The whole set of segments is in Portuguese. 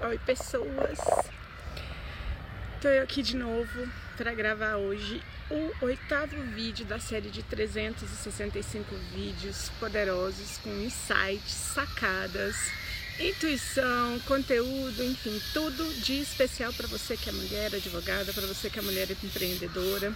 Oi, pessoas! Tô eu aqui de novo para gravar hoje o oitavo vídeo da série de 365 vídeos poderosos com insights, sacadas, intuição, conteúdo, enfim, tudo de especial para você que é mulher advogada, para você que é mulher empreendedora.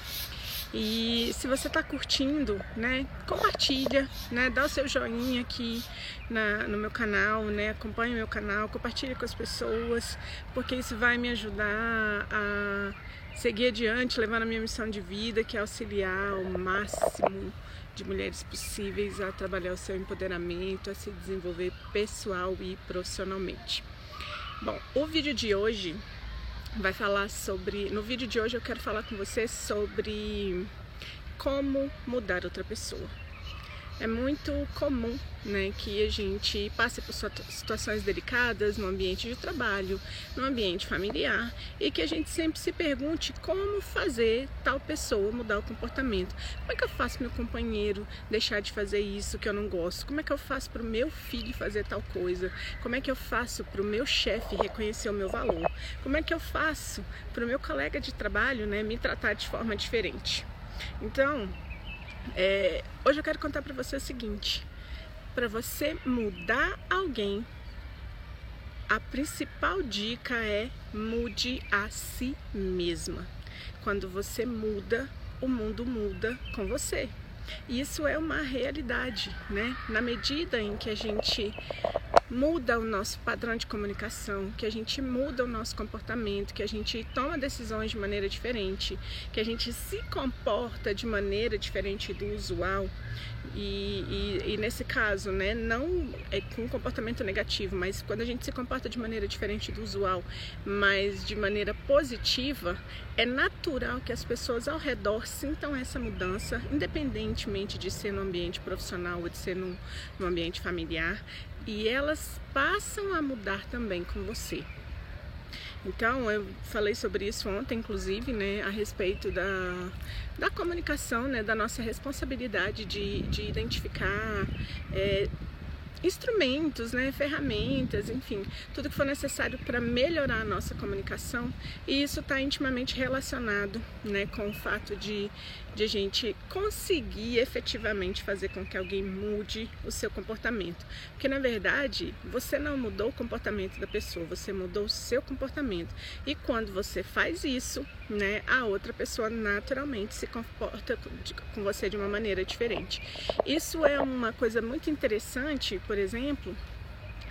E se você está curtindo, né, compartilha, né, dá o seu joinha aqui na, no meu canal, né, acompanhe o meu canal, compartilhe com as pessoas, porque isso vai me ajudar a seguir adiante, levando a minha missão de vida, que é auxiliar o máximo de mulheres possíveis a trabalhar o seu empoderamento, a se desenvolver pessoal e profissionalmente. Bom, o vídeo de hoje vai falar sobre. No vídeo de hoje eu quero falar com você sobre como mudar outra pessoa. É muito comum né, que a gente passe por situações delicadas no ambiente de trabalho, no ambiente familiar e que a gente sempre se pergunte como fazer tal pessoa mudar o comportamento. Como é que eu faço meu companheiro deixar de fazer isso que eu não gosto? Como é que eu faço para o meu filho fazer tal coisa? Como é que eu faço para o meu chefe reconhecer o meu valor? Como é que eu faço para o meu colega de trabalho né, me tratar de forma diferente? Então, é, hoje eu quero contar para você o seguinte: para você mudar alguém, a principal dica é mude a si mesma. Quando você muda, o mundo muda com você. Isso é uma realidade, né? Na medida em que a gente muda o nosso padrão de comunicação, que a gente muda o nosso comportamento, que a gente toma decisões de maneira diferente, que a gente se comporta de maneira diferente do usual. E, e, e nesse caso, né, não é com comportamento negativo, mas quando a gente se comporta de maneira diferente do usual, mas de maneira positiva, é natural que as pessoas ao redor sintam essa mudança, independentemente de ser no ambiente profissional ou de ser no, no ambiente familiar e elas passam a mudar também com você. Então, eu falei sobre isso ontem, inclusive, né, a respeito da, da comunicação, né, da nossa responsabilidade de, de identificar é, instrumentos, né, ferramentas, enfim, tudo que for necessário para melhorar a nossa comunicação. E isso está intimamente relacionado né, com o fato de, de a gente conseguir efetivamente fazer com que alguém mude o seu comportamento. Porque na verdade você não mudou o comportamento da pessoa, você mudou o seu comportamento. E quando você faz isso, né, a outra pessoa naturalmente se comporta com você de uma maneira diferente. Isso é uma coisa muito interessante por exemplo,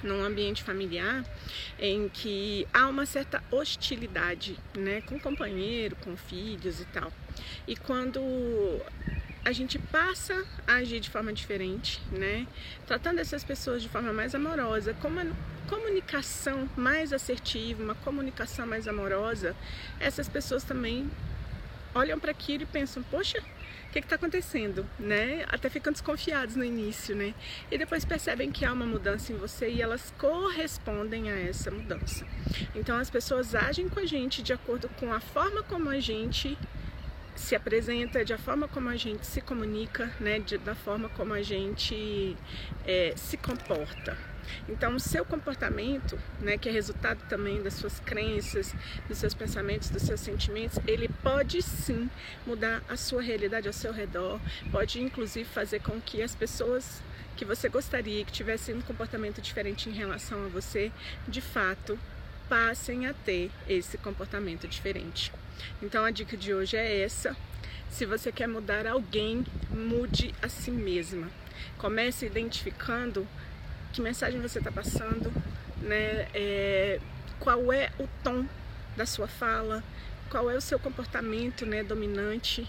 num ambiente familiar em que há uma certa hostilidade, né, com companheiro, com filhos e tal. E quando a gente passa a agir de forma diferente, né, tratando essas pessoas de forma mais amorosa, com uma comunicação mais assertiva, uma comunicação mais amorosa, essas pessoas também olham para aquilo e pensam: poxa, o que está acontecendo, né? Até ficam desconfiados no início, né? E depois percebem que há uma mudança em você e elas correspondem a essa mudança. Então as pessoas agem com a gente de acordo com a forma como a gente se apresenta, de a forma como a gente se comunica, né? De, da forma como a gente é, se comporta. Então, o seu comportamento, né, que é resultado também das suas crenças, dos seus pensamentos, dos seus sentimentos, ele pode sim mudar a sua realidade ao seu redor, pode inclusive fazer com que as pessoas que você gostaria que tivessem um comportamento diferente em relação a você, de fato, passem a ter esse comportamento diferente. Então, a dica de hoje é essa. Se você quer mudar alguém, mude a si mesma. Comece identificando que mensagem você está passando, né? É, qual é o tom da sua fala, qual é o seu comportamento né, dominante?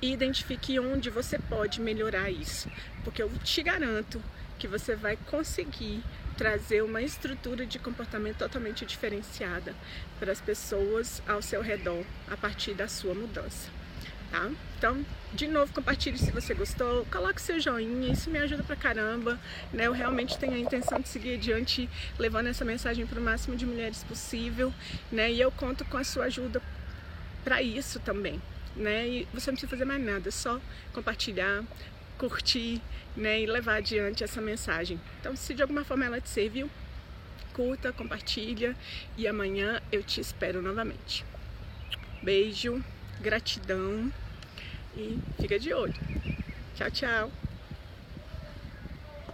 E identifique onde você pode melhorar isso, porque eu te garanto que você vai conseguir trazer uma estrutura de comportamento totalmente diferenciada para as pessoas ao seu redor a partir da sua mudança tá? Então, de novo, compartilhe se você gostou, coloque seu joinha, isso me ajuda pra caramba, né? Eu realmente tenho a intenção de seguir adiante, levando essa mensagem para o máximo de mulheres possível, né? E eu conto com a sua ajuda para isso também, né? E você não precisa fazer mais nada, é só compartilhar, curtir, né? E levar adiante essa mensagem. Então, se de alguma forma ela te serviu, curta, compartilha e amanhã eu te espero novamente. Beijo, gratidão e fica de olho. Tchau, tchau.